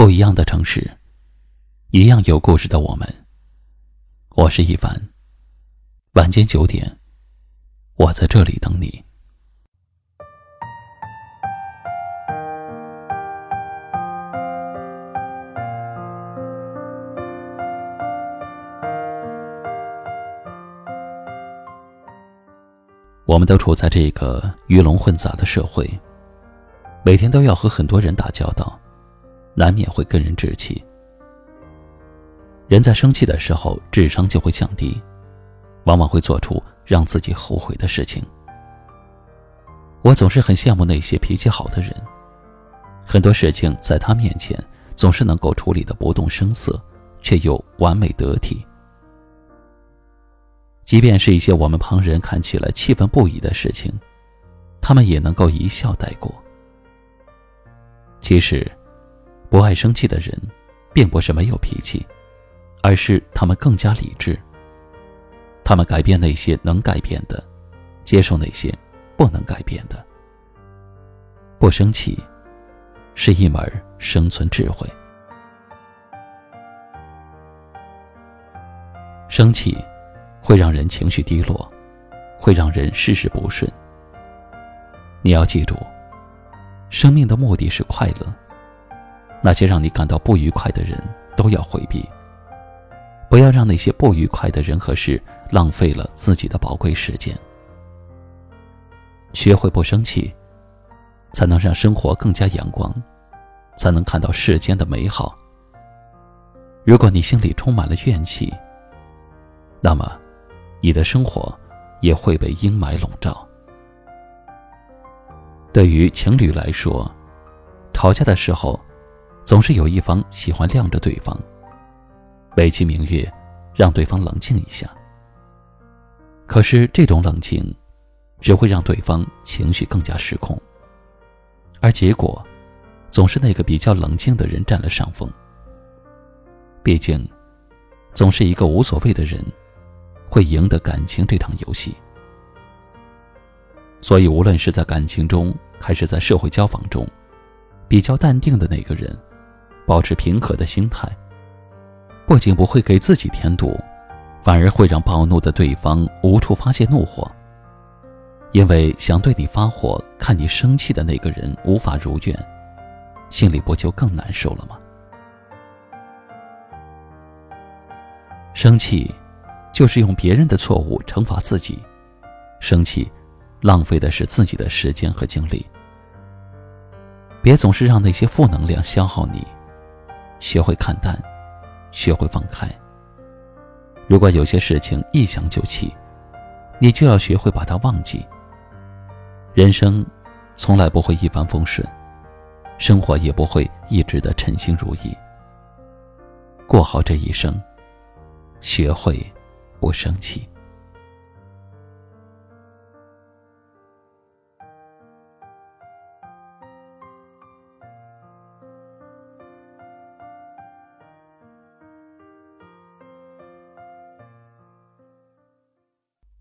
不一样的城市，一样有故事的我们。我是一凡。晚间九点，我在这里等你。我们都处在这个鱼龙混杂的社会，每天都要和很多人打交道。难免会跟人置气。人在生气的时候，智商就会降低，往往会做出让自己后悔的事情。我总是很羡慕那些脾气好的人，很多事情在他面前总是能够处理的不动声色，却又完美得体。即便是一些我们旁人看起来气愤不已的事情，他们也能够一笑带过。其实。不爱生气的人，并不是没有脾气，而是他们更加理智。他们改变那些能改变的，接受那些不能改变的。不生气，是一门生存智慧。生气会让人情绪低落，会让人事事不顺。你要记住，生命的目的是快乐。那些让你感到不愉快的人都要回避，不要让那些不愉快的人和事浪费了自己的宝贵时间。学会不生气，才能让生活更加阳光，才能看到世间的美好。如果你心里充满了怨气，那么你的生活也会被阴霾笼罩。对于情侣来说，吵架的时候。总是有一方喜欢晾着对方，美其名曰让对方冷静一下。可是这种冷静，只会让对方情绪更加失控，而结果，总是那个比较冷静的人占了上风。毕竟，总是一个无所谓的人，会赢得感情这场游戏。所以，无论是在感情中，还是在社会交往中，比较淡定的那个人。保持平和的心态，不仅不会给自己添堵，反而会让暴怒的对方无处发泄怒火。因为想对你发火、看你生气的那个人无法如愿，心里不就更难受了吗？生气，就是用别人的错误惩罚自己；生气，浪费的是自己的时间和精力。别总是让那些负能量消耗你。学会看淡，学会放开。如果有些事情一想就气，你就要学会把它忘记。人生从来不会一帆风顺，生活也不会一直的称心如意。过好这一生，学会不生气。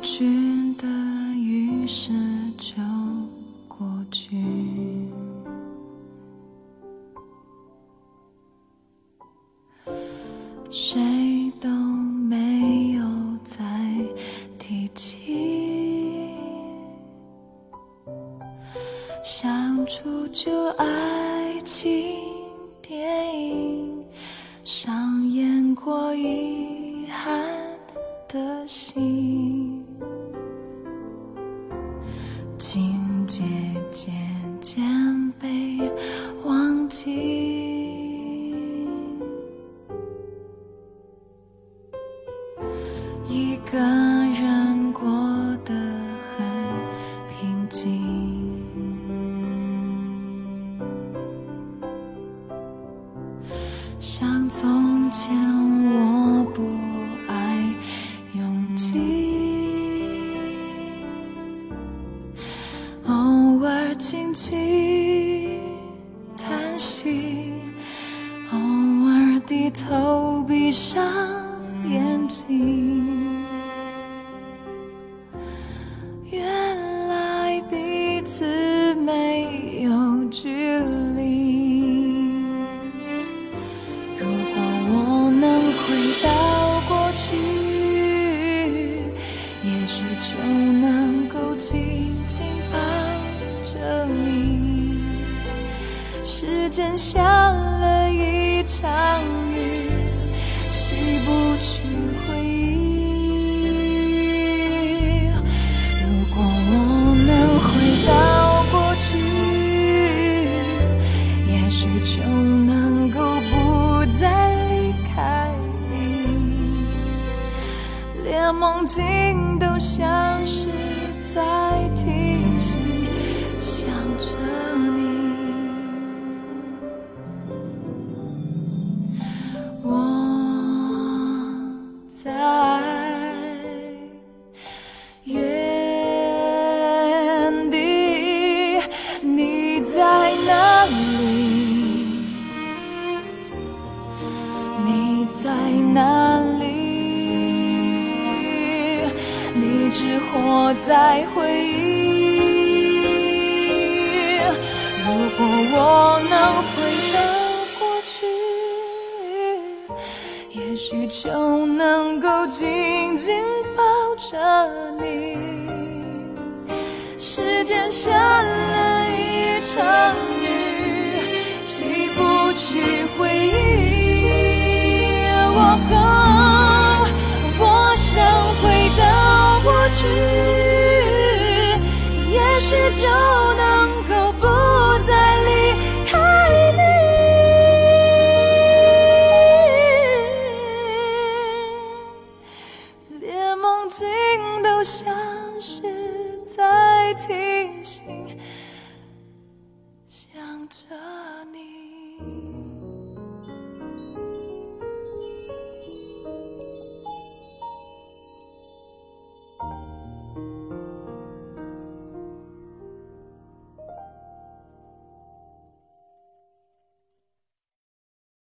去的于是就过去，谁都没有再提起。相处就爱情电影，上演过遗憾的心。一个人过得很平静，像从前我不爱拥挤，偶尔轻轻叹息，偶尔低头闭上眼睛。间下了一场雨，洗不去回忆。如果我能回到过去，也许就能够不再离开你，连梦境都像是一直活在回忆。如果我能回到过去。也许就能够紧紧抱着你。时间下了一场雨，洗不去回忆。是旧，